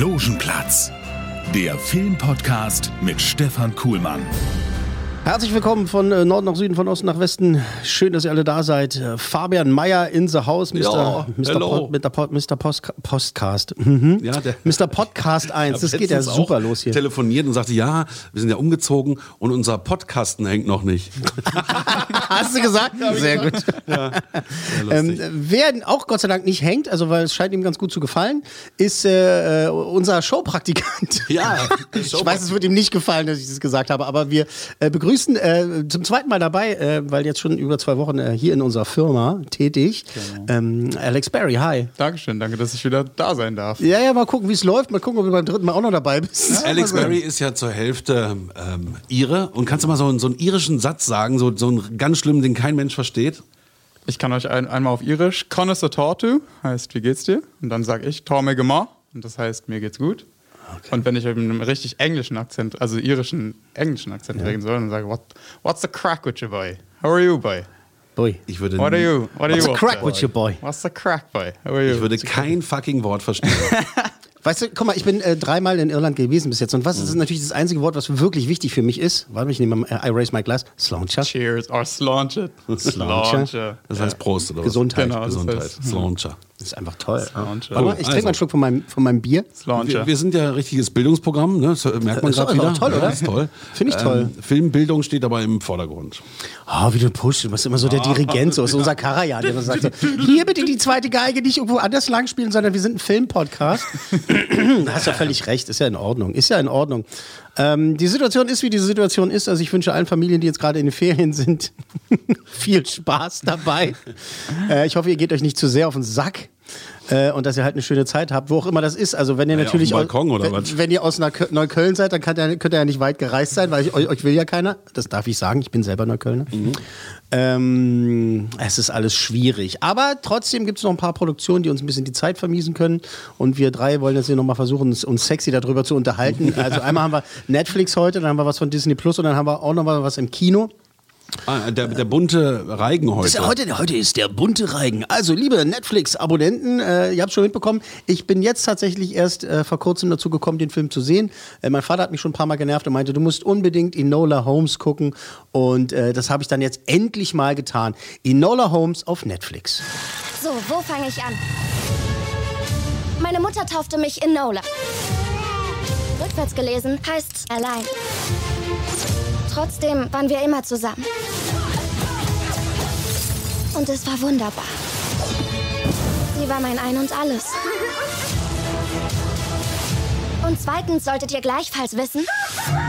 Logenplatz, der Filmpodcast mit Stefan Kuhlmann. Herzlich willkommen von äh, Norden nach Süden, von Osten nach Westen. Schön, dass ihr alle da seid. Äh, Fabian Meyer in the house, Mr. Ja, Mr. Pod, Mr. Pod, Mr. Post, Postcast. Mhm. Ja, Mr. Podcast 1, das geht ja super los hier. telefoniert und sagte, ja, wir sind ja umgezogen und unser Podcasten hängt noch nicht. Hast du gesagt? Sehr gut. Sehr Ähm, wer auch Gott sei Dank nicht hängt, also weil es scheint ihm ganz gut zu gefallen, ist äh, äh, unser Showpraktikant. ja, Ich weiß, es wird ihm nicht gefallen, dass ich das gesagt habe, aber wir äh, begrüßen äh, zum zweiten Mal dabei, äh, weil jetzt schon über zwei Wochen äh, hier in unserer Firma tätig, ähm, Alex Barry. Hi. Dankeschön, danke, dass ich wieder da sein darf. Ja, ja, mal gucken, wie es läuft. Mal gucken, ob du beim dritten Mal auch noch dabei bist. Alex Berry ist ja zur Hälfte ähm, Ire. Und kannst du mal so, einen- so einen irischen Satz sagen, so, so einen ganz schlimmen, den kein Mensch versteht? Ich kann euch ein, einmal auf Irisch Connoisseur Tortu, heißt wie geht's dir? Und dann sage ich Torme Gemar und das heißt mir geht's gut. Und wenn ich mit einem richtig englischen Akzent, also irischen englischen Akzent reden soll, dann sage ich, What, what's the crack with you, boy? How are you, boy? Boy. Ich würde, What are you? What are What's you up crack with you, boy? What's the crack, boy? How are you? ich würde kein fucking Wort verstehen. Weißt du, guck mal, ich bin äh, dreimal in Irland gewesen bis jetzt. Und was Mhm. ist natürlich das einzige Wort, was wirklich wichtig für mich ist? Warte, ich nehme mal, äh, I raise my glass. Slauncher. Cheers or Slauncher. Slauncher. Das heißt Prost oder was? Gesundheit. Genau, das Gesundheit. heißt- Slauncher. Das ist einfach toll. Slauncher. Warte mal, ich trinke Also. mal einen Schluck von meinem, von meinem Bier. Wir, wir sind ja ein richtiges Bildungsprogramm, ne? das merkt man gerade wieder. toll, Ja, oder? Ist toll. Finde ich toll. Ähm, Filmbildung steht aber im Vordergrund. Oh, wie du pusht. Du bist immer so der Dirigent, so ist unser Karajan, der dann sagt, so, hier bitte die zweite Geige nicht irgendwo anders lang spielen, sondern wir sind ein Filmpodcast. da hast ja völlig recht, ist ja in Ordnung. Ist ja in Ordnung. Ähm, die Situation ist, wie die Situation ist. Also ich wünsche allen Familien, die jetzt gerade in den Ferien sind, viel Spaß dabei. Äh, ich hoffe, ihr geht euch nicht zu sehr auf den Sack. Äh, und dass ihr halt eine schöne Zeit habt, wo auch immer das ist. Also wenn ihr Ja, natürlich auf dem Balkon au- oder wenn, wenn ihr aus Neukö- Neukölln seid, dann könnt ihr, könnt ihr ja nicht weit gereist sein, weil ich, euch, euch will ja keiner. Das darf ich sagen, ich bin selber Neuköllner. Mhm. Ähm, es ist alles schwierig. Aber trotzdem gibt es noch ein paar Produktionen, die uns ein bisschen die Zeit vermiesen können. Und wir drei wollen jetzt hier nochmal versuchen, uns, uns sexy darüber zu unterhalten. Also einmal haben wir Netflix heute, dann haben wir was von Disney Plus und dann haben wir auch noch mal was im Kino. Ah, der, der bunte Reigen heute. ist ja heute, heute ist der bunte Reigen. Also, liebe Netflix-Abonnenten, äh, ihr habt schon mitbekommen, ich bin jetzt tatsächlich erst äh, vor kurzem dazu gekommen, den Film zu sehen. Äh, mein Vater hat mich schon ein paar Mal genervt und meinte, du musst unbedingt Enola Holmes gucken. Und äh, das habe ich dann jetzt endlich mal getan. Enola Holmes auf Netflix. So, wo fange ich an? Meine Mutter taufte mich Enola. Rückwärts gelesen heißt allein. Trotzdem waren wir immer zusammen. Und es war wunderbar. Sie war mein Ein und Alles. Und zweitens solltet ihr gleichfalls wissen,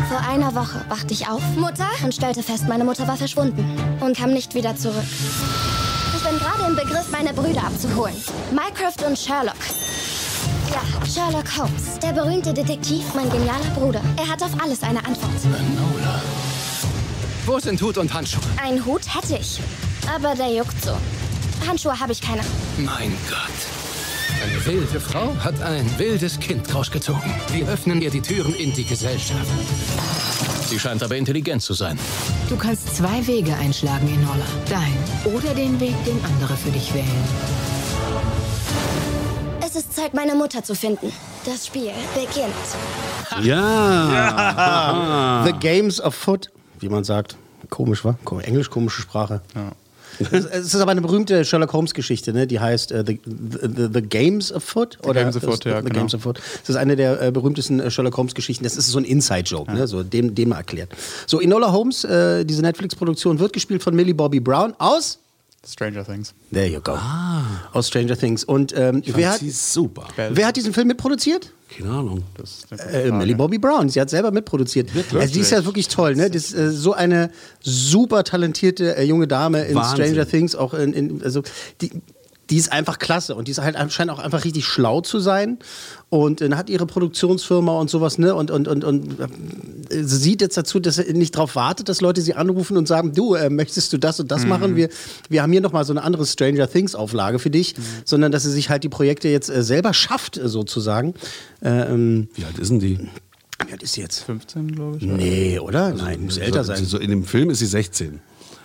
vor einer Woche wachte ich auf, Mutter, und stellte fest, meine Mutter war verschwunden und kam nicht wieder zurück. Ich bin gerade im Begriff, meine Brüder abzuholen. Mycroft und Sherlock. Ja, Sherlock Holmes. Der berühmte Detektiv, mein genialer Bruder. Er hat auf alles eine Antwort. Wo sind Hut und Handschuhe? Einen Hut hätte ich. Aber der juckt so. Handschuhe habe ich keine. Mein Gott. Eine wilde Frau hat ein wildes Kind rausgezogen. Wir öffnen ihr die Türen in die Gesellschaft. Sie scheint aber intelligent zu sein. Du kannst zwei Wege einschlagen, Enola. Dein oder den Weg, den andere für dich wählen. Es ist Zeit, meine Mutter zu finden. Das Spiel beginnt. Ja. The Games of Wie man sagt. Komisch, wa? Englisch, komische Sprache. Es es ist aber eine berühmte Sherlock Holmes Geschichte, ne? die heißt äh, the, the, the Games of Foot. oder Games of Foot, ja, The genau. Games of Foot. Das ist eine der äh, berühmtesten äh, Sherlock Holmes Geschichten. Das ist so ein Inside-Joke, ne? so, dem, dem mal erklärt. So, Enola Holmes, äh, diese Netflix-Produktion, wird gespielt von Millie Bobby Brown aus Stranger Things. There you go. Aus Stranger Things. Und ähm, Ich wer, fand hat, super. wer hat diesen Film mitproduziert? Keine Ahnung. Äh. Millie Bobby Brown. Sie hat selber mitproduziert. Also die ist ja wirklich toll. Ne? Das ist äh, so eine super talentierte äh, junge Dame in Wahnsinn. Stranger Things. Auch in, in, also die, die ist einfach klasse und die ist halt scheint auch einfach richtig schlau zu sein und äh, hat ihre Produktionsfirma und sowas ne und und und und äh, sie sieht jetzt dazu, dass sie nicht darauf wartet, dass Leute sie anrufen und sagen, du äh, möchtest du das und das machen? Wir wir haben hier noch mal so eine andere Stranger Things Auflage für dich, sondern dass sie sich halt die Projekte jetzt äh, selber schafft äh, sozusagen. Äh, ähm, Wie alt ist denn die? wie alt ist sie jetzt? 15, glaube ich. Nee, oder? Nein, muss älter sein. So, in dem Film ist sie 16.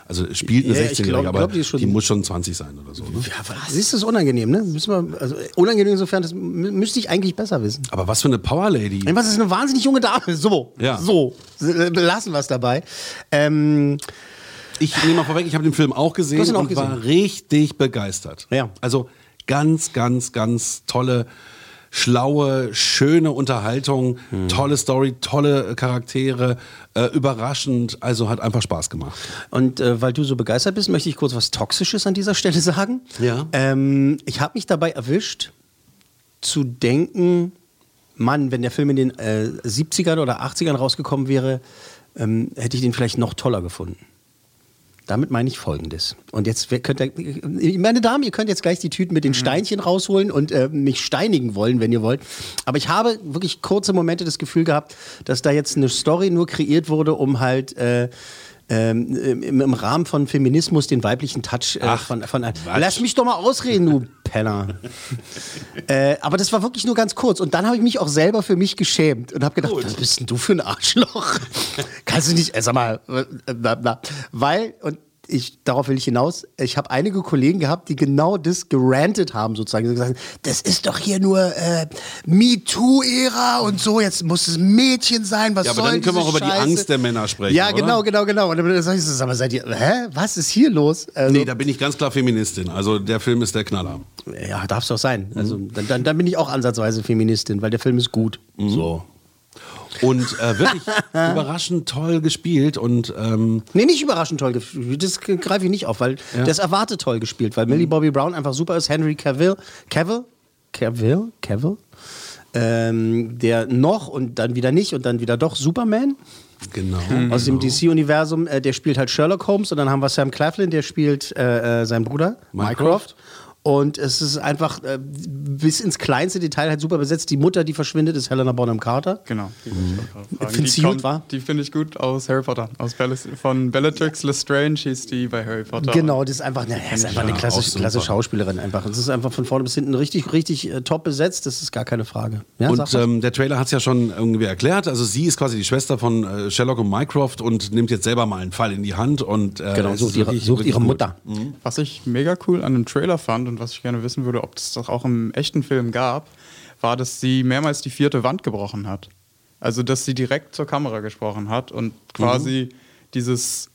Also spielt eine Ja, ich 16-Jährige, glaub- aber glaub, die schon- muss schon 20 sein oder so. Ne? Ja, was? Siehst du, das ist unangenehm, ne? Müssen wir, also unangenehm insofern, das mü- müsste ich eigentlich besser wissen. Aber was für eine Power Lady. Was ist eine wahnsinnig junge Dame? So, Ja. so. Äh, Lassen wir es dabei. Ähm, Ich nehme mal vorweg, ich habe den Film auch gesehen auch und war gesehen. richtig begeistert. Ja. Also ganz, ganz, ganz tolle, schlaue, schöne Unterhaltung, Hm. tolle Story, tolle Charaktere, äh, überraschend. Also hat einfach Spaß gemacht. und äh, weil du so begeistert bist, möchte ich kurz was Toxisches an dieser Stelle sagen. Ja. Ähm, ich habe mich dabei erwischt, zu denken, Mann, wenn der Film in den äh, 70ern oder 80ern rausgekommen wäre, ähm, hätte ich den vielleicht noch toller gefunden. Damit meine ich Folgendes. Und jetzt wer- könnt ihr, meine Damen, ihr könnt jetzt gleich die Tüten mit den Steinchen rausholen und äh, mich steinigen wollen, wenn ihr wollt. Aber ich habe wirklich kurze Momente das Gefühl gehabt, dass da jetzt eine Story nur kreiert wurde, um halt äh, ähm, im, im Rahmen von Feminismus den weiblichen Touch äh, Ach, von, von. Lass mich doch mal ausreden, du Penner. äh, aber das war wirklich nur ganz kurz. Und dann habe ich mich auch selber für mich geschämt und habe gedacht, was bist denn du für ein Arschloch? Kannst du nicht, äh, sag mal, äh, na, na. weil, und ich, darauf will ich hinaus, ich habe einige Kollegen gehabt, die genau das gerantet haben, sozusagen. Die gesagt das ist doch hier nur äh, MeToo-Ära und so, jetzt muss es Mädchen sein, was Ja, aber soll dann können wir auch über die Scheiße? Angst der Männer sprechen, Ja, oder? genau, genau, genau. Und dann sag ich so, sag mal, seid ihr, hä, was ist hier los? Also, Nee, da bin ich ganz klar Feministin. Also der Film ist der Knaller. Ja, darf es doch sein. Mhm. Also, dann, dann, dann bin ich auch ansatzweise Feministin, weil der Film ist gut. Mhm. So. Und äh, wirklich überraschend toll gespielt und ähm, Nee, nicht überraschend toll gespielt. Das greife ich nicht auf, weil das erwartet toll gespielt, weil Millie Bobby Brown einfach super ist. Henry Cavill, Cavill, Cavill, Cavill, ähm, der noch und dann wieder nicht und dann wieder doch Superman genau. aus dem DC-Universum. Äh, der spielt halt Sherlock Holmes und dann haben wir Sam Claflin, der spielt äh, äh, seinen Bruder, Mycroft. Und es ist einfach äh, bis ins kleinste Detail halt super besetzt. Die Mutter, die verschwindet, ist Helena Bonham Carter. Genau. Die ich fragen. Findest Die du gut, kommt- wa? Die finde ich gut aus Harry Potter. Aus Bellis, von Bellatrix Lestrange hieß die bei Harry Potter. Genau, das ist einfach, na, das ist einfach eine Ja, klasse, Schauspielerin einfach. Das ist einfach von vorne bis hinten richtig, richtig äh, top besetzt. Das ist gar keine Frage. Ja, Und ähm, der Trailer hat es ja schon irgendwie erklärt. Also sie ist quasi die Schwester von äh, Sherlock und Mycroft und nimmt jetzt selber mal einen Fall in die Hand und äh, genau, es sucht ihre, sucht ihre. Mutter. Was ich mega cool an dem Trailer fand und was ich gerne wissen würde, ob das doch auch im echten Film gab, war, dass sie mehrmals die vierte Wand gebrochen hat. Also, dass sie direkt zur Kamera gesprochen hat und quasi dieses.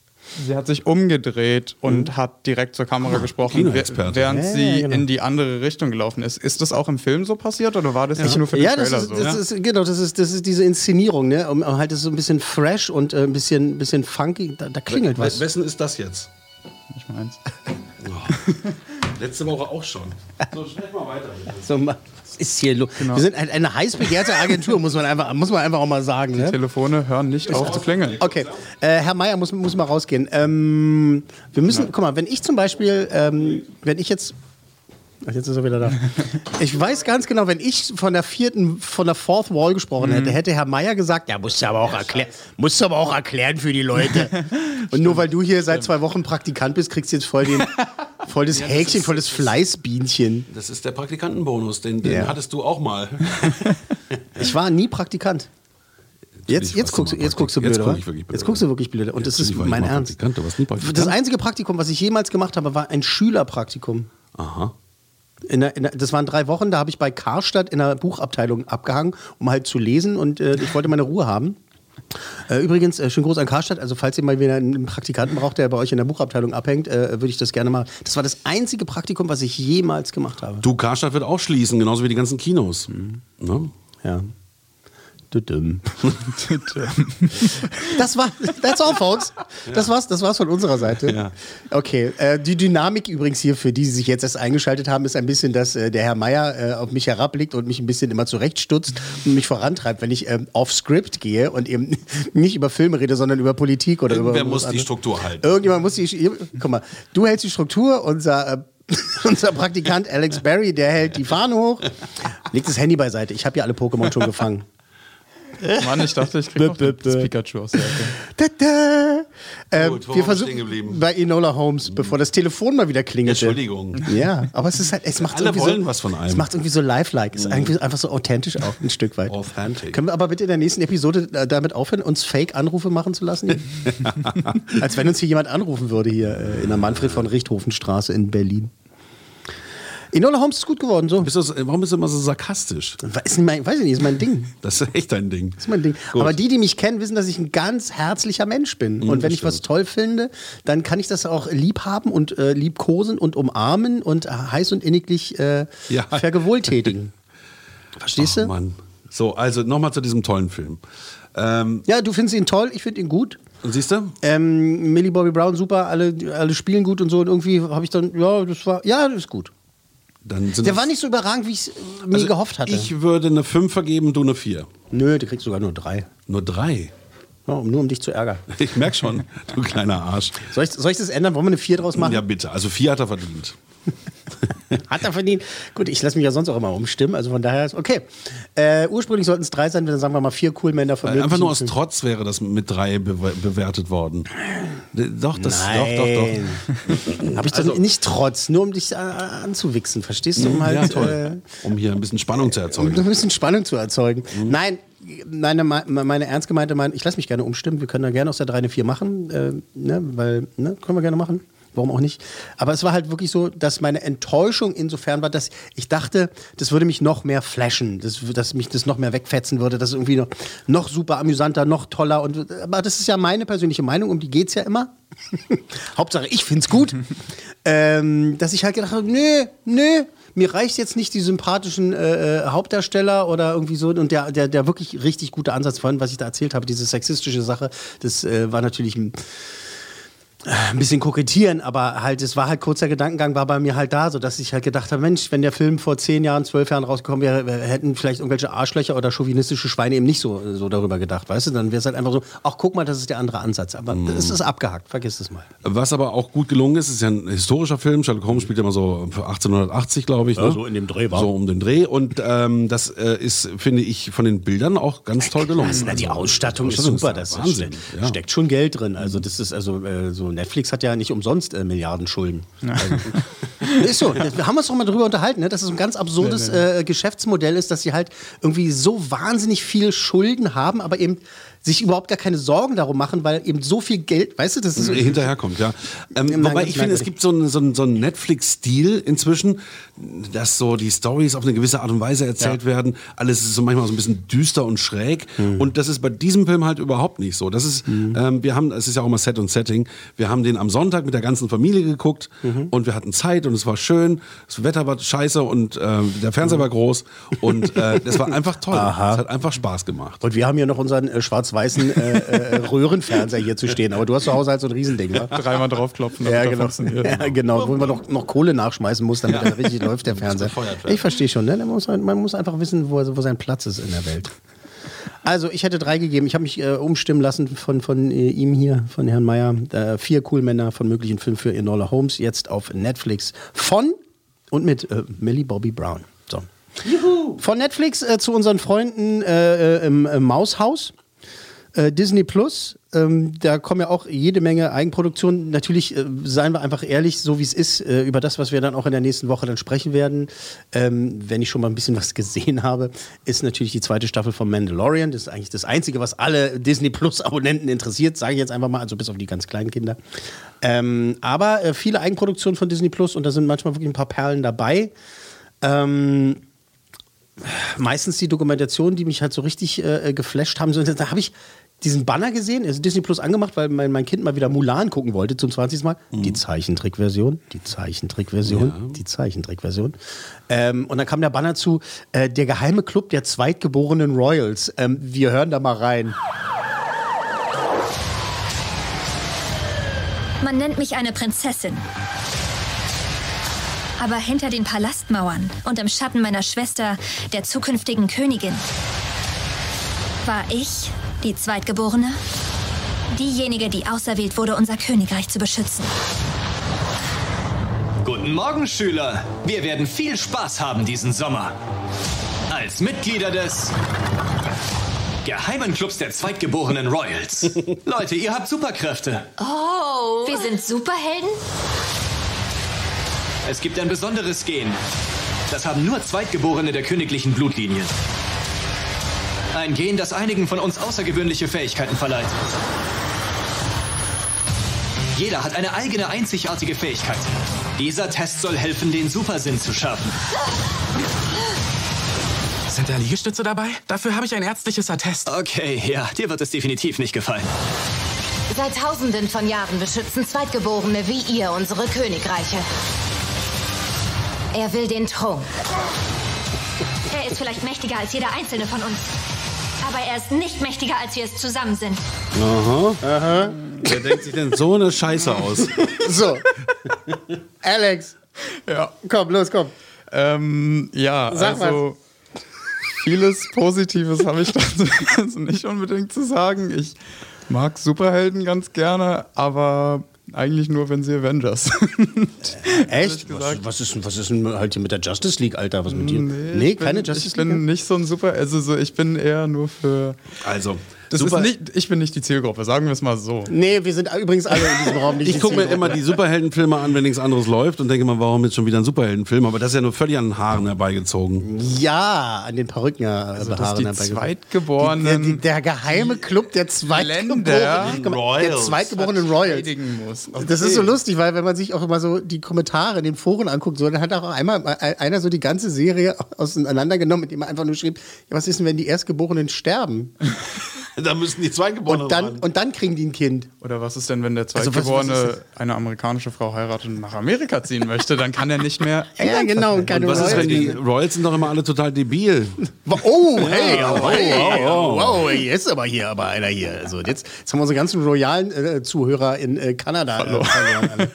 Sie hat sich umgedreht und hat direkt zur Kamera gesprochen, Kinoexperte. während Ja, sie ja, genau. in die andere Richtung gelaufen ist. Ist das auch im Film so passiert oder war das nicht nur für den Ja, das Trailer ist, so? das ist genau, das ist, das ist diese Inszenierung, ne? Um, um halt das so ein bisschen fresh und äh, ein bisschen, bisschen funky. Da, da klingelt We- was. Wessen ist das jetzt? Ich meins. Letzte Woche auch schon. So, sprech mal weiter. Bitte. So, was ist hier los? Genau. Wir sind ein- eine heiß begehrte Agentur, muss man einfach, muss man einfach auch mal sagen. Ne? Telefone hören nicht auf zu klingeln. Okay, äh, Herr Meier muss, muss mal rausgehen. Ähm, wir müssen, guck mal, wenn ich zum Beispiel, ähm, wenn ich jetzt, ach, jetzt ist er wieder da. Ich weiß ganz genau, wenn ich von der vierten, von der Fourth Wall gesprochen hätte, hätte Herr Meier gesagt, ja, musst du aber auch erklären, musst du aber auch erklären für die Leute. Und nur weil du hier seit zwei Wochen Praktikant bist, kriegst du jetzt voll den, voll das Häkchen, voll das Fleißbienchen. Das ist der Praktikantenbonus, den, den Ja. hattest du auch mal. Ich war nie Praktikant. Jetzt, jetzt, guckst, jetzt guckst du Praktik- jetzt blöd, guck ich wirklich blöd. Jetzt guckst du wirklich blöd. Und das ist mein Ernst. Das einzige Praktikum, was ich jemals gemacht habe, war ein Schülerpraktikum. Aha. In der, in der, das waren drei Wochen, da habe ich bei Karstadt in der Buchabteilung abgehangen, um halt zu lesen und äh, ich wollte meine Ruhe haben. Äh, übrigens, äh, schön groß an Karstadt, also falls ihr mal wieder einen Praktikanten braucht, der bei euch in der Buchabteilung abhängt, äh, würde ich das gerne mal. Das war das einzige Praktikum, was ich jemals gemacht habe. Du, Karstadt wird auch schließen, genauso wie die ganzen Kinos. Mhm. Ne? Ja. Das war, that's all, folks. Das war's, das war's von unserer Seite. Ja. Okay, äh, die Dynamik übrigens hier, für die, die sich jetzt erst eingeschaltet haben, ist ein bisschen, dass äh, der Herr Meier äh, auf mich herabblickt und mich ein bisschen immer zurechtstutzt und mich vorantreibt, wenn ich ähm, off Script gehe und eben nicht über Filme rede, sondern über Politik oder über. Wer muss die. Struktur halten? Irgendjemand muss die. Guck mal, du hältst die Struktur, unser. Unser Praktikant Alex Barry, der hält die Fahne hoch, legt das Handy beiseite. Ich habe ja alle Pokémon schon gefangen. Mann, ich dachte, ich krieg noch das. Pikachu aus der Ecke. Ähm, Gut, wir versuchen bei Enola Holmes, bevor das Telefon mal wieder klingelte. Entschuldigung. Ja, aber es ist halt, es macht Alle irgendwie wollen so, was von einem. Es macht irgendwie so lifelike, es ist irgendwie einfach so authentisch auch ein Stück weit. Authentic. Können wir aber bitte in der nächsten Episode damit aufhören, uns Fake-Anrufe machen zu lassen? Als wenn uns hier jemand anrufen würde hier äh, in der Manfred von Richthofenstraße in Berlin. Enola Holmes ist gut geworden, so. Bist du, warum bist du immer so sarkastisch? Ist mein, weiß ich nicht, ist mein Ding. Das ist echt dein Ding. Das ist mein Ding. Gut. Aber die, die mich kennen, wissen, dass ich ein ganz herzlicher Mensch bin. und wenn ich was toll finde, dann kann ich das auch lieb haben und äh, liebkosen und umarmen und äh, heiß und inniglich äh, Ja. vergewohltätigen. Verstehst du? Mann. So, also nochmal zu diesem tollen Film. Ähm, Ja, du findest ihn toll, ich finde ihn gut. und siehst du? Ähm, Millie Bobby Brown, super, alle, alle spielen gut und so. Und irgendwie habe ich dann, ja, das war, ja, das ist gut. Dann sind Der war nicht so überragend, wie ich es mir also gehofft hatte. Ich würde eine 5 vergeben, du eine 4. Nö, du kriegst sogar nur drei. Nur 3. Ja, um- nur um dich zu ärgern. Ich merk schon, du kleiner Arsch. Soll ich, soll ich das ändern? Wollen wir eine vier draus machen? Ja, bitte. Also 4 hat er verdient. Hat er verdient. Gut, ich lasse mich ja sonst auch immer umstimmen, also von daher ist okay. Äh, ursprünglich sollten es drei sein, dann sagen wir mal vier cool Männer von Weil einfach nur aus Trotz wäre das mit 3 bewe bewertet worden. Doch, das, Nein. doch, doch, doch. Habe ich doch nicht trotz, nur um dich äh, anzuwichsen, verstehst du? Um halt, ja, toll. Um hier ein bisschen Spannung zu Äh, um erzeugen. ein bisschen Spannung zu erzeugen. Nein, meine, meine ernst gemeinte Meinung, ich lasse mich gerne umstimmen, wir können da gerne aus der 3 eine 4 machen, äh, ne, weil, ne, können wir gerne machen. Warum auch nicht? Aber es war halt wirklich so, dass meine Enttäuschung insofern war, dass ich dachte, das würde mich noch mehr flashen, dass, dass mich das noch mehr wegfetzen würde, dass es irgendwie noch, noch super amüsanter, noch toller. Und, aber das ist ja meine persönliche Meinung, um die geht es ja immer. Hauptsache, ich finde es gut. ähm, dass ich halt gedacht habe, nö, nö, mir reicht jetzt nicht die sympathischen äh, äh, Hauptdarsteller oder irgendwie so und der, der, der wirklich richtig gute Ansatz von, was ich da erzählt habe, diese sexistische Sache, das äh, war natürlich ein ein bisschen kokettieren, aber halt, es war halt kurzer Gedankengang, war bei mir halt da, so dass ich halt gedacht habe, Mensch, wenn der Film vor zehn Jahren, zwölf Jahren rausgekommen wäre, hätten vielleicht irgendwelche Arschlöcher oder chauvinistische Schweine eben nicht so, so darüber gedacht, weißt du? Dann wäre es halt einfach so, ach guck mal, das ist der andere Ansatz. Aber es ist abgehakt, vergiss es mal. Was aber auch gut gelungen ist, ist ja ein historischer Film. Sherlock Holmes spielt ja immer so für 1880, glaube ich. Ja, ne? so in dem Dreh war. So um den Dreh. Und ähm, das äh, ist, finde ich, von den Bildern auch ganz toll gelungen. Also, na, die Also, Ausstattung ist Ausstattung super, der das Wahnsinn. ste Ja. steckt schon Geld drin. Also das ist also äh, so Netflix hat ja nicht umsonst äh, Milliarden Schulden. Also, ist so. Wir haben uns doch mal drüber unterhalten, ne? dass es ein ganz absurdes Äh, Geschäftsmodell ist, dass sie halt irgendwie so wahnsinnig viel Schulden haben, aber eben sich überhaupt gar keine Sorgen darum machen, weil eben so viel Geld, weißt du, das ist so, hinterherkommt, ja. Ähm, Nein, wobei ich finde, es gibt so einen so einen- so einen Netflix-Stil inzwischen, dass so die Stories auf eine gewisse Art und Weise erzählt werden. Alles ist so manchmal so ein bisschen düster und schräg. Mhm. Und das ist bei diesem Film halt überhaupt nicht so. Das ist, ähm, wir haben, es ist ja auch immer Set und Setting. Wir haben den am Sonntag mit der ganzen Familie geguckt Mhm. und wir hatten Zeit und es war schön. Das Wetter war scheiße und ähm, der Fernseher war groß und äh, das war einfach toll. Es hat einfach Spaß gemacht. Und wir haben hier noch unseren äh, schwarz-weißen äh, äh, Röhrenfernseher hier zu stehen. Aber du hast zu Hause halt so ein Riesending, wa? Dreimal draufklopfen, Ja, genau. Ja, genau. Wo man noch, noch Kohle nachschmeißen muss, damit er richtig läuft, der Fernseher. Ich verstehe schon, ne? Man muss, man muss einfach wissen, wo, wo sein Platz ist in der Welt. Also, ich hätte drei gegeben. Ich habe mich äh, umstimmen lassen von, von äh, ihm hier, von Herrn Meyer. Äh, vier cool Männer von möglichen Filmen für Enola Holmes, jetzt auf Netflix von und mit äh, Millie Bobby Brown. So. Von Netflix äh, zu unseren Freunden im, im Maushaus. Äh, Disney Plus, ähm, da kommen ja auch jede Menge Eigenproduktionen. Natürlich, äh, seien wir einfach ehrlich, so wie es ist, äh, über das, was wir dann auch in der nächsten Woche dann sprechen werden. Ähm, wenn ich schon mal ein bisschen was gesehen habe, ist natürlich die zweite Staffel von Mandalorian. Das ist eigentlich das Einzige, was alle Disney Plus-Abonnenten interessiert, sage ich jetzt einfach mal, also bis auf die ganz kleinen Kinder. Ähm, aber äh, viele Eigenproduktionen von Disney Plus und da sind manchmal wirklich ein paar Perlen dabei. Ähm, meistens die Dokumentationen, die mich halt so richtig äh, geflasht haben. So, da habe ich diesen Banner gesehen, also Disney Plus angemacht, weil mein, mein Kind mal wieder Mulan gucken wollte zum 20. Mal. Mhm. Die Zeichentrickversion, die Zeichentrickversion, die Zeichentrickversion. Ähm, und dann kam der Banner zu, äh, der geheime Club der zweitgeborenen Royals. Ähm, wir hören da mal rein. Man nennt mich eine Prinzessin. Aber hinter den Palastmauern und im Schatten meiner Schwester, der zukünftigen Königin, war ich die Zweitgeborene, diejenige, die auserwählt wurde, unser Königreich zu beschützen. Guten Morgen, Schüler. Wir werden viel Spaß haben diesen Sommer. Als Mitglieder des Geheimen Clubs der zweitgeborenen Royals. Leute, ihr habt Superkräfte. Oh, wir sind Superhelden? Es gibt ein besonderes Gen. Das haben nur Zweitgeborene der königlichen Blutlinien. Ein Gen, das einigen von uns außergewöhnliche Fähigkeiten verleiht. Jeder hat eine eigene einzigartige Fähigkeit. Dieser Test soll helfen, den Supersinn zu schärfen. Sind da Liegestütze dabei? Dafür habe ich ein ärztliches Attest. Okay, ja, dir wird es definitiv nicht gefallen. Seit tausenden von Jahren beschützen Zweitgeborene wie ihr unsere Königreiche. Er will den Thron. Er ist vielleicht mächtiger als jeder einzelne von uns. Aber er ist nicht mächtiger, als wir es zusammen sind. Aha. Aha. Wer denkt sich denn so eine Scheiße aus? So. Alex. Ja. Komm, los, komm. Ähm, ja, Sag also vieles Positives habe ich dazu nicht unbedingt zu sagen. Ich mag Superhelden ganz gerne, aber eigentlich nur, wenn sie Avengers sind. Echt? Was, was, ist, was ist denn halt hier mit der Justice League, Alter? Was mit dir? Nee, bin, keine Justice Ich bin nicht so ein Super, also so, ich bin eher nur für. Also, das Super- ist nicht, ich bin nicht die Zielgruppe, sagen wir es mal so. Nee, wir sind übrigens alle in diesem Raum nicht. Ich gucke mir immer die Superheldenfilme an, wenn nichts anderes läuft und denke mal, warum jetzt schon wieder ein Superheldenfilm? Aber das ist ja nur völlig an den Haaren herbeigezogen. Ja, an den Perücken ja, Also, Haaren die herbeigezogen. Zweitgeborenen Die, der, die, der geheime Club der Zweitgeborenen. Mal, Der Zweitgeborenen Royals. muss. Das ist so lustig, weil wenn man sich auch immer so die Kommentare in den Foren anguckt, so, dann hat auch einmal einer so die ganze Serie auseinandergenommen, mit dem er einfach nur schrieb, ja, was ist denn, wenn die Erstgeborenen sterben? da müssen die Zweitgeborenen Und dann, und dann kriegen die ein Kind. Oder was ist denn, wenn der Also was ist eine amerikanische Frau heiratet und nach Amerika ziehen möchte, dann kann er nicht mehr. Ja, genau. Und Und was ist, wenn die Royals sind doch immer alle total debil? Oh, hey, oh, hey, oh, oh. wow, jetzt ist aber hier aber einer hier. Also jetzt, jetzt haben wir unsere ganzen royalen äh, Zuhörer in äh, Kanada äh, verloren.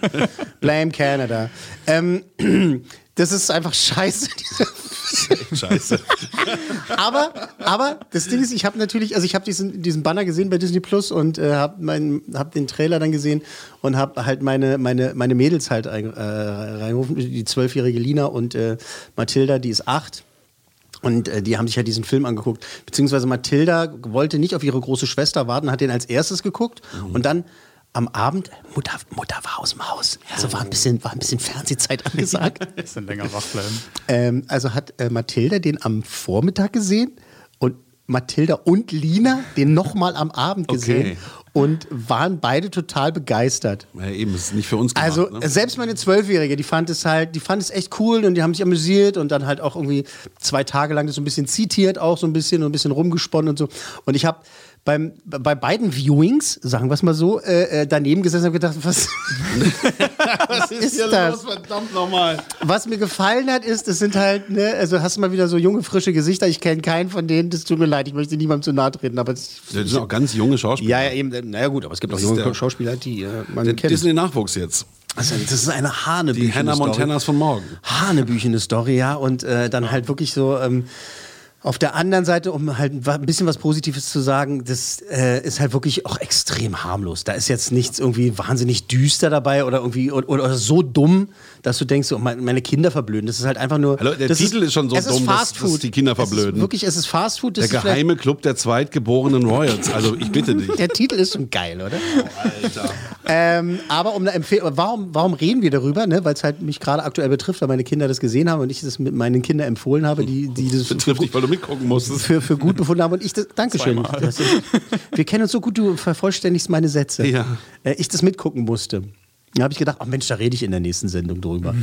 Blame Canada. Ähm, das ist einfach scheiße. Scheiße. aber, aber das Ding ist, ich habe natürlich, also ich habe diesen, diesen Banner gesehen bei Disney Plus und äh, habe hab den Trailer dann gesehen und habe halt meine, meine, meine Mädels halt ein, äh, reingerufen, die zwölfjährige Lina und äh, Mathilda, die ist acht. Und äh, die haben sich ja diesen Film angeguckt. Beziehungsweise Mathilda wollte nicht auf ihre große Schwester warten, hat den als erstes geguckt und dann am Abend, Mutter, Mutter war aus dem Haus. Also war ein bisschen, war ein bisschen Fernsehzeit angesagt. Bisschen länger wach bleiben. Ähm, also hat äh, Mathilda den am Vormittag gesehen und Mathilda und Lina den nochmal am Abend gesehen Okay. und waren beide total begeistert. Ja, eben, das ist nicht für uns gemacht. Also ne? selbst meine Zwölfjährige, die fand es halt, die fand es echt cool und die haben sich amüsiert und dann halt auch irgendwie zwei Tage lang das so ein bisschen zitiert, auch so ein bisschen und ein bisschen rumgesponnen und so. Und ich habe beim, bei beiden Viewings, sagen wir es mal so, äh, äh, daneben gesessen und gedacht, was, was ist, hier das? los? Verdammt nochmal. Was mir gefallen hat, ist, es sind halt, ne, also hast du mal wieder so junge, frische Gesichter. Ich kenne keinen von denen, das tut mir leid, ich möchte niemandem zu nahe treten, aber es, Das sind auch ganz junge Schauspieler. ja, ja, eben, naja gut, aber es gibt auch Das ist junge der- Schauspieler, die äh, man Der kennt. Disney-Nachwuchs jetzt. Also, das ist eine hanebüchene Die Hannah Story. Montanas von morgen. Hanebüchene Story, ja. Und äh, dann halt wirklich so. Ähm, auf der anderen Seite, um halt ein bisschen was Positives zu sagen, das äh, ist halt wirklich auch extrem harmlos. Da ist jetzt nichts irgendwie wahnsinnig düster dabei oder irgendwie oder, oder so dumm, dass du denkst, oh, mein- meine Kinder verblöden. Das ist halt einfach nur. Hallo, der Titel ist schon so es dumm, ist dass- Fast dass Food. die Kinder Es ist verblöden. wirklich, es ist Fast Food. Der ist geheime Club der zweitgeborenen Royals. Also ich bitte dich. Der Titel ist schon geil, oder? Ähm, aber um eine Empfehlung, warum, warum reden wir darüber? Ne? Weil es halt mich gerade aktuell betrifft, weil meine Kinder das gesehen haben und ich das mit meinen Kindern empfohlen habe, die, die das Betrifft dich, weil du mitgucken musstest. für, für gut befunden haben und ich das. Dankeschön. Das ist, wir kennen uns so gut, du vervollständigst meine Sätze. Ja. Äh, ich das mitgucken musste. Da habe ich gedacht, ach Mensch, da rede ich in der nächsten Sendung drüber.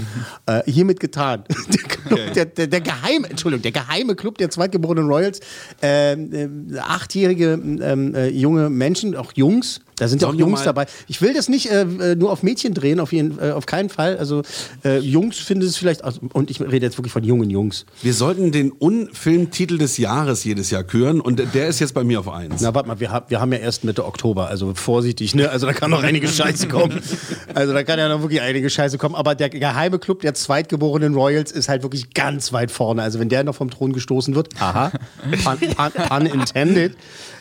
äh, hiermit getan. Club, der, der, der geheime, Entschuldigung, der geheime Club der zweitgeborenen Royals. Ähm, äh, achtjährige ähm, äh, junge Menschen, auch Jungs, da sind ja auch Jungs dabei. Ich will das nicht äh, äh, nur auf Mädchen drehen, auf, jeden, äh, auf keinen Fall. Also äh, Jungs finden es vielleicht, also, und ich rede jetzt wirklich von jungen Jungs. Wir sollten den Unfilmtitel des Jahres jedes Jahr küren und der ist jetzt bei mir auf eins. Na, warte mal, wir, hab, wir haben ja erst Mitte Oktober, also vorsichtig, ne? Also da kann noch einige Scheiße kommen. Also da kann ja noch wirklich einige Scheiße kommen. Aber der geheime Club der zweitgeborenen Royals ist halt wirklich ganz weit vorne. Also wenn der noch vom Thron gestoßen wird, aha, pun, pun, pun intended.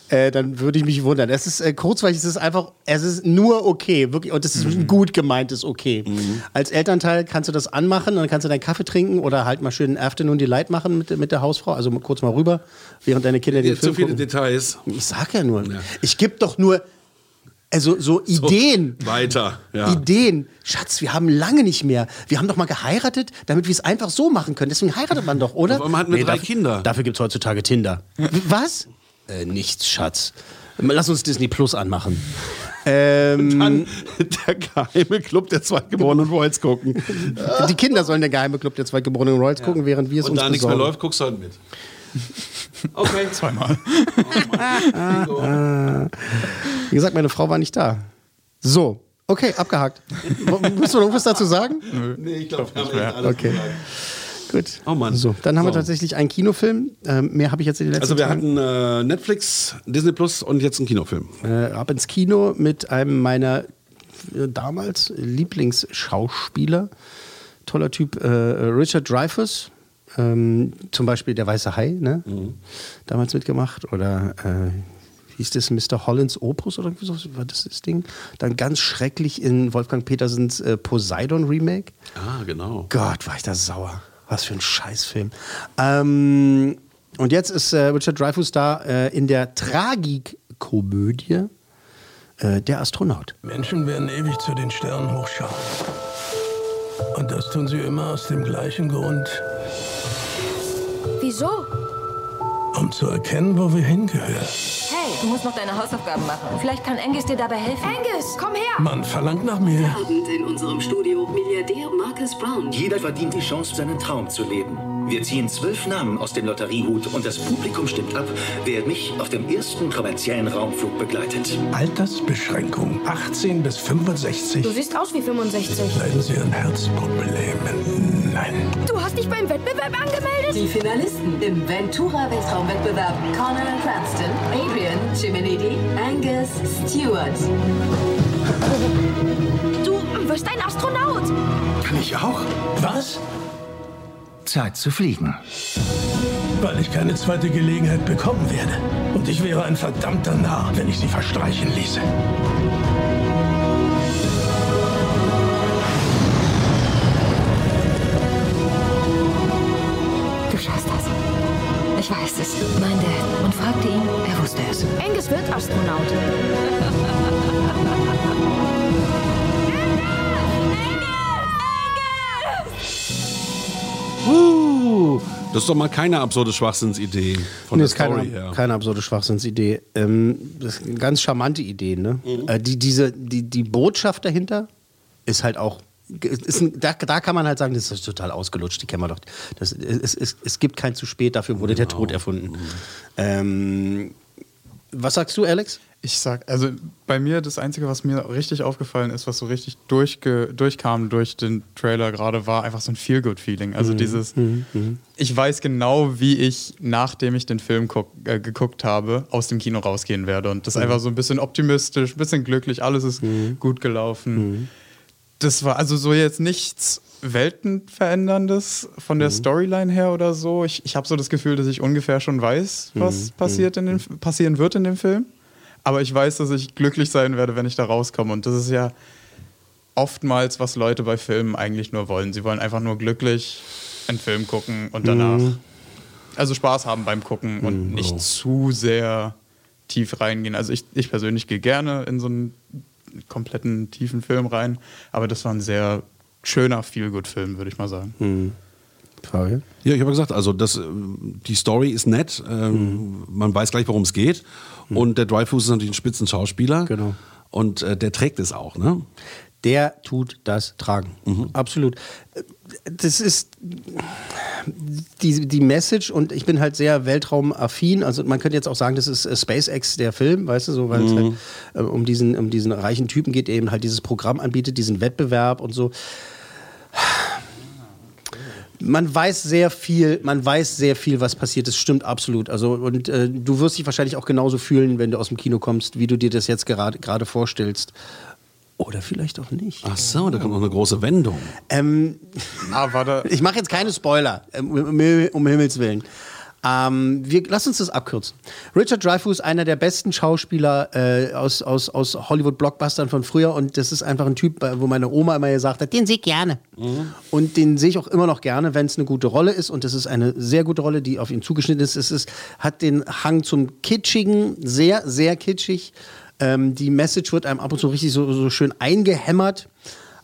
Äh, dann würde ich mich wundern. Es ist äh, kurzweilig, es ist einfach, es ist nur okay, wirklich, und es ist ein gut gemeintes okay. Als Elternteil kannst du das anmachen, dann kannst du deinen Kaffee trinken oder halt mal schön Afternoon Delight machen mit, mit der Hausfrau, also kurz mal rüber, während deine Kinder den Jetzt Film zu viele gucken. Details. Ich sag ja nur, ich gebe doch nur, also so Ideen. Weiter, ja. Ideen. Schatz, wir haben lange nicht mehr. Wir haben doch mal geheiratet, damit wir es einfach so machen können. Deswegen heiratet man doch, oder? Auf einmal hatten wir drei dafür, Kinder. Dafür gibt es heutzutage Tinder. Was? Äh, nichts, Schatz. Lass uns Disney Plus anmachen. Ähm, Dann der geheime Club der zweitgeborenen Royals gucken. die Kinder sollen der geheime Club der zweitgeborenen Royals gucken, während wir es Und uns da nichts mehr läuft, guckst du halt mit. Okay. Zweimal. Ah. Wie gesagt, meine Frau war nicht da. So, okay, abgehakt. Musst du noch was dazu sagen? Nee, ich glaube, wir haben mehr. echt alles Okay. gesagt. Gut. Oh Mann. So, dann haben wir So. tatsächlich einen Kinofilm. Ähm, mehr habe ich jetzt in den letzten Also wir Tagen. hatten äh, Netflix, Disney Plus und jetzt einen Kinofilm. äh, ab ins Kino mit einem meiner äh, damals Lieblingsschauspieler. Toller Typ, äh, Richard Dreyfuss. Ähm, zum Beispiel der Weiße Hai, ne? Damals mitgemacht. Oder äh, hieß das Mr. Hollands Opus oder so? War das das Ding? Dann ganz schrecklich in Wolfgang Petersens äh, Poseidon Remake. Ah, genau. Gott, war ich da sauer. Was für ein Scheißfilm. Ähm, und jetzt ist äh, Richard Dreyfuss da äh, in der Tragikkomödie äh, Der Astronaut. Menschen werden ewig zu den Sternen hochschauen. Und das tun sie immer aus dem gleichen Grund, avisou? Um zu erkennen, wo wir hingehören. Hey, du musst noch deine Hausaufgaben machen. Vielleicht kann Angus dir dabei helfen. Angus, komm her! Man verlangt nach mir. Abend in unserem Studio Milliardär Marcus Brown. Jeder verdient die Chance, seinen Traum zu leben. Wir ziehen zwölf Namen aus dem Lotteriehut und das Publikum stimmt ab, wer mich auf dem ersten kommerziellen Raumflug begleitet. Altersbeschränkung 18 bis 65. Du siehst aus wie 65. Leiden Sie an Herzproblemen? Nein. Du hast dich beim Wettbewerb angemeldet? Die Finalisten im Ventura-Weltraumwettbewerb Connor Cranston, Adrian Chiminidi, Angus Stewart. Du wirst ein Astronaut. Kann ich auch? Was? Zeit zu fliegen. Weil ich keine zweite Gelegenheit bekommen werde. Und ich wäre ein verdammter Narr, wenn ich sie verstreichen ließe. Weiß es. Mein Dad. Und fragte ihn, er wusste es. Angus wird Astronaut. Uh, das ist doch mal keine absurde Schwachsinnsidee von Nee, der ist keine, Story her. keine absurde Schwachsinnsidee. Ähm, das ist eine ganz charmante Idee. Ne? Mhm. Äh, die, diese, die, die Botschaft dahinter ist halt auch. Ist ein, da, da kann man halt sagen, das ist total ausgelutscht, die kennen wir doch. Das, es, es, es gibt kein zu spät, dafür wurde der Genau. Tod erfunden. Mhm. Ähm, was sagst du, Alex? Ich sag, also bei mir das Einzige, was mir richtig aufgefallen ist, was so richtig durchge durchkam durch den Trailer gerade, war einfach so ein Feel-Good-Feeling. Also Mhm, dieses, mhm, mhm. ich weiß genau, wie ich, nachdem ich den Film guck, äh, geguckt habe, aus dem Kino rausgehen werde. Und das ist Mhm. einfach so ein bisschen optimistisch, ein bisschen glücklich, alles ist gut gelaufen. Das war also so jetzt nichts Weltenveränderndes von der Mhm. Storyline her oder so. Ich, ich habe so das Gefühl, dass ich ungefähr schon weiß, was Mhm. passiert in den, passieren wird in dem Film. Aber ich weiß, dass ich glücklich sein werde, wenn ich da rauskomme. Und das ist ja oftmals, was Leute bei Filmen eigentlich nur wollen. Sie wollen einfach nur glücklich einen Film gucken und danach Mhm. also Spaß haben beim Gucken und nicht zu sehr tief reingehen. Also ich, ich persönlich gehe gerne in so einen kompletten tiefen Film rein, aber das war ein sehr schöner Feel-Good-Film, würde ich mal sagen. Mhm. Fabian? Ja, ich habe gesagt, also das, äh, die Story ist nett, ähm, man weiß gleich, worum es geht. Und der Dreyfus ist natürlich ein Spitzenschauspieler. Genau. Und äh, der trägt es auch, ne? Der tut das tragen. Absolut. Das ist die, die Message und ich bin halt sehr weltraumaffin. Also man könnte jetzt auch sagen, das ist äh, SpaceX der Film, weißt du, so, weil es Mhm. halt äh, um diesen, um diesen reichen Typen geht, der eben halt dieses Programm anbietet, diesen Wettbewerb und so. Man weiß sehr viel, man weiß sehr viel, was passiert. Das stimmt absolut. Also und äh, du wirst dich wahrscheinlich auch genauso fühlen, wenn du aus dem Kino kommst, wie du dir das jetzt gerade vorstellst. Oder vielleicht auch nicht. Ach so, da kommt noch eine große Wendung. Ähm, ich mache jetzt keine Spoiler, ähm, um, um, Himmels Willen. Ähm, wir, lass uns das abkürzen. Richard Dreyfuss, einer der besten Schauspieler äh, aus, aus, aus Hollywood-Blockbustern von früher. Und das ist einfach ein Typ, wo meine Oma immer gesagt hat, den sehe ich gerne. Und den sehe ich auch immer noch gerne, wenn es eine gute Rolle ist. Und das ist eine sehr gute Rolle, die auf ihn zugeschnitten ist. Es ist, hat den Hang zum Kitschigen, sehr, sehr kitschig. Ähm, die Message wird einem ab und zu richtig so, so schön eingehämmert.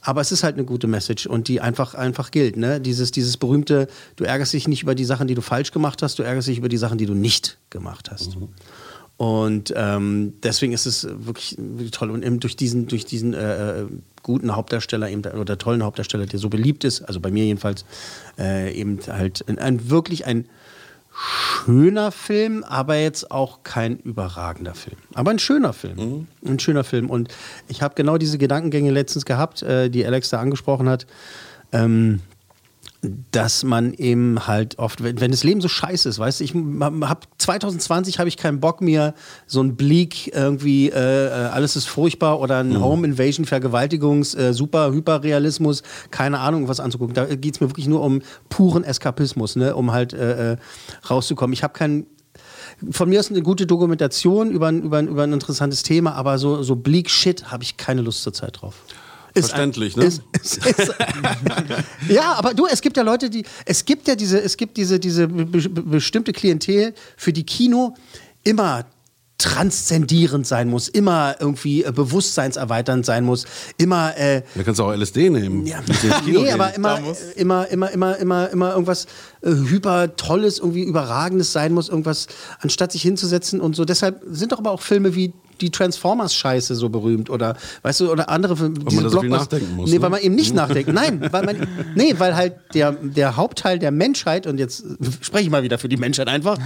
Aber es ist halt eine gute Message und die einfach, einfach gilt. Ne? Dieses, dieses berühmte, du ärgerst dich nicht über die Sachen, die du falsch gemacht hast, du ärgerst dich über die Sachen, die du nicht gemacht hast. Und ähm, deswegen ist es wirklich, wirklich toll. Und eben durch diesen, durch diesen äh, äh, guten Hauptdarsteller eben, oder tollen Hauptdarsteller, der so beliebt ist, also bei mir jedenfalls, äh, eben halt ein, ein wirklich ein schöner Film, aber jetzt auch kein überragender Film. Aber ein schöner Film. Ein schöner Film. Und ich habe genau diese Gedankengänge letztens gehabt, äh, die Alex da angesprochen hat. Ähm, dass man eben halt oft, wenn, wenn das Leben so scheiße ist, weißt du, ich habe 2020 habe ich keinen Bock mir so ein Bleak irgendwie äh, alles ist furchtbar oder ein Home Invasion Vergewaltigungs äh, super Hyperrealismus, keine Ahnung was anzugucken. Da geht es mir wirklich nur um puren Eskapismus, ne, um halt äh, äh, rauszukommen. Ich habe keinen von mir ist eine gute Dokumentation über ein, über ein, über ein interessantes Thema, aber so, so bleak Shit habe ich keine Lust zur Zeit drauf. Ist Verständlich, ein, ne? Ist, ist, ist, ja, aber du, es gibt ja Leute, die, es gibt ja diese, es gibt diese, diese be be bestimmte Klientel, für die Kino immer transzendierend sein muss, immer irgendwie äh, bewusstseinserweiternd sein muss, immer äh, Da kannst du auch LSD nehmen. ja, nee, gehen. aber immer, äh, immer, immer, immer, immer, immer irgendwas äh, hyper tolles, irgendwie überragendes sein muss, irgendwas, anstatt sich hinzusetzen und so. Deshalb sind doch aber auch Filme wie die Transformers-Scheiße so berühmt oder weißt du, oder andere. Weil man da so viel nachdenken muss, Nee, ne? weil man eben nicht nachdenkt. Nein, weil man, nee, weil halt der, der Hauptteil der Menschheit, und jetzt spreche ich mal wieder für die Menschheit einfach,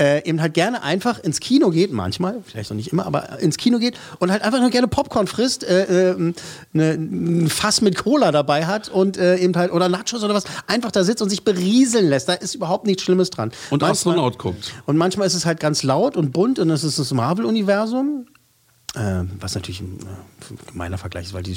äh, eben halt gerne einfach ins Kino geht, manchmal, vielleicht noch nicht immer, aber ins Kino geht und halt einfach nur gerne Popcorn frisst, äh, äh, ne, ein Fass mit Cola dabei hat und äh, eben halt, oder Nachos oder was, einfach da sitzt und sich berieseln lässt. Da ist überhaupt nichts Schlimmes dran. Und Manchmal- Astronaut guckt. Und manchmal ist es halt ganz laut und bunt und es ist das Marvel-Universum. Äh, was natürlich ein äh, gemeiner Vergleich ist, weil die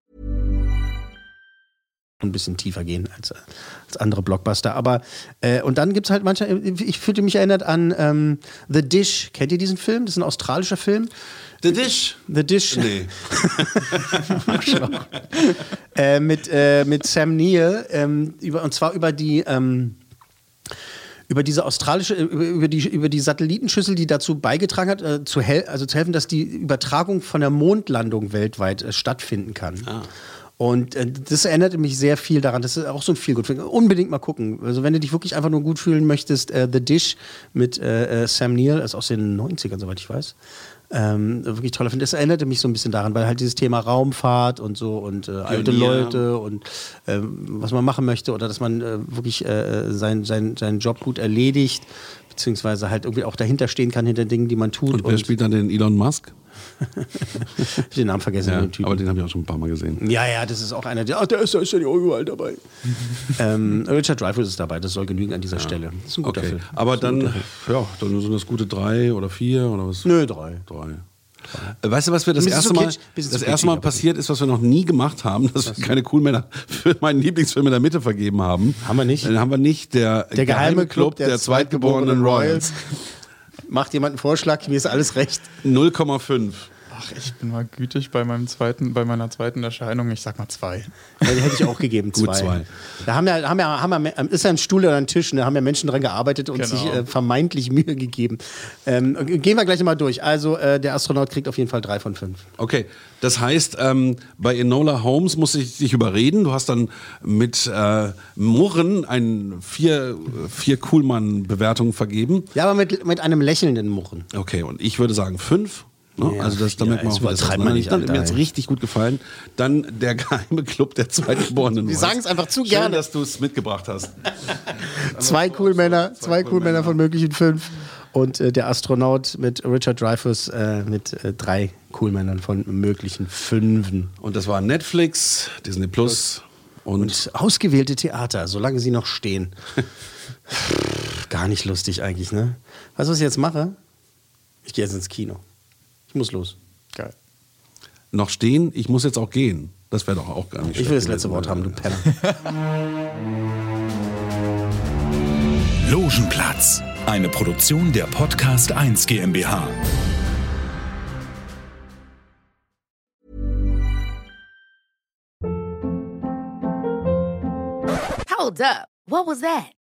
Ein bisschen tiefer gehen als, als andere Blockbuster. Aber äh, und dann gibt es halt manche, ich fühlte mich erinnert an ähm, The Dish. Kennt ihr diesen Film? Das ist ein australischer Film. The Dish? The Dish. Nee. Äh, mit, äh, mit Sam Neill, ähm, über, und zwar über die ähm, über diese australische, über, über, die, über die Satellitenschüssel, die dazu beigetragen hat, äh, zu, hel also zu helfen, dass die Übertragung von der Mondlandung weltweit äh, stattfinden kann. Und äh, das erinnerte mich sehr viel daran. Das ist auch so ein viel gut. Unbedingt mal gucken. Also wenn du dich wirklich einfach nur gut fühlen möchtest, äh, The Dish mit äh, äh, Sam Neill, ist aus den 90ern, soweit ich weiß. Ähm, wirklich toller Film. Das erinnerte mich so ein bisschen daran, weil halt dieses Thema Raumfahrt und so und äh, alte. Leute und ähm, was man machen möchte oder dass man äh, wirklich äh, sein, sein, seinen Job gut erledigt, beziehungsweise halt irgendwie auch dahinter stehen kann, hinter Dingen, die man tut. Und wer spielt dann den Elon Musk? Ich den Namen vergessen, Ja, den Typen. aber den habe ich auch schon ein paar Mal gesehen. Ja, ja, das ist auch einer, der, ach, der ist, der ist ja überall dabei. ähm, Richard Dreyfuss ist dabei, das soll genügen an dieser Stelle. Das ist ein guter Okay. Film. Aber dann, ja, dann sind das gute drei oder vier oder was? Nö, drei. Drei. Äh, Weißt du, was wir das erste Mal, das erste Mal passiert ist, was wir noch nie gemacht haben, dass wir keine coolen Männer für meinen Lieblingsfilm in der Mitte vergeben haben. Haben wir nicht? Dann haben wir nicht der, Der geheime Club der, zweitgeborenen Royals. Macht jemand einen Vorschlag, mir ist alles recht. 0,5. Ach, ich bin mal gütig bei meinem zweiten, bei meiner zweiten Erscheinung. Ich sag mal zwei. Ja, die hätte ich auch gegeben, zwei. Gut, zwei. Da haben ja, haben ja, haben ja, ist ja ein Stuhl oder ein Tisch, da haben ja Menschen dran gearbeitet und Genau. sich äh, vermeintlich Mühe gegeben. Ähm, gehen wir gleich mal durch. Also, äh, der Astronaut kriegt auf jeden Fall drei von fünf. Okay, das heißt, ähm, bei Enola Holmes muss ich dich überreden. Du hast dann mit äh, Murren ein vier, vier Kuhlmann-Bewertungen vergeben. Ja, aber mit, mit einem lächelnden Murren. Okay, und ich würde sagen fünf. Ne? Ja, also das, da ja, merkt man jetzt auch, das ist. man nicht, Dann, mir hat's ey. richtig gut gefallen. Dann der geheime Club der Zweitgeborenen. Wir Royals. sagen es einfach zu Schön, gerne. dass du es mitgebracht hast. Zwei cool Männer, zwei cool Männer von möglichen fünf. Und äh, der Astronaut mit Richard Dreyfuss äh, mit äh, drei cool Männern von möglichen fünfen. Und das war Netflix, Disney Plus und, Und ausgewählte Theater, solange sie noch stehen. Gar nicht lustig eigentlich, ne? Weißt du, was ich jetzt mache? Ich gehe jetzt ins Kino. Ich muss los. Geil. noch stehen. Ich muss jetzt auch gehen. Das wäre doch auch gar nicht Ich will das letzte. Wort haben, du Penner. Logenplatz, eine Produktion der Podcast 1 GmbH. Hold up. What was that?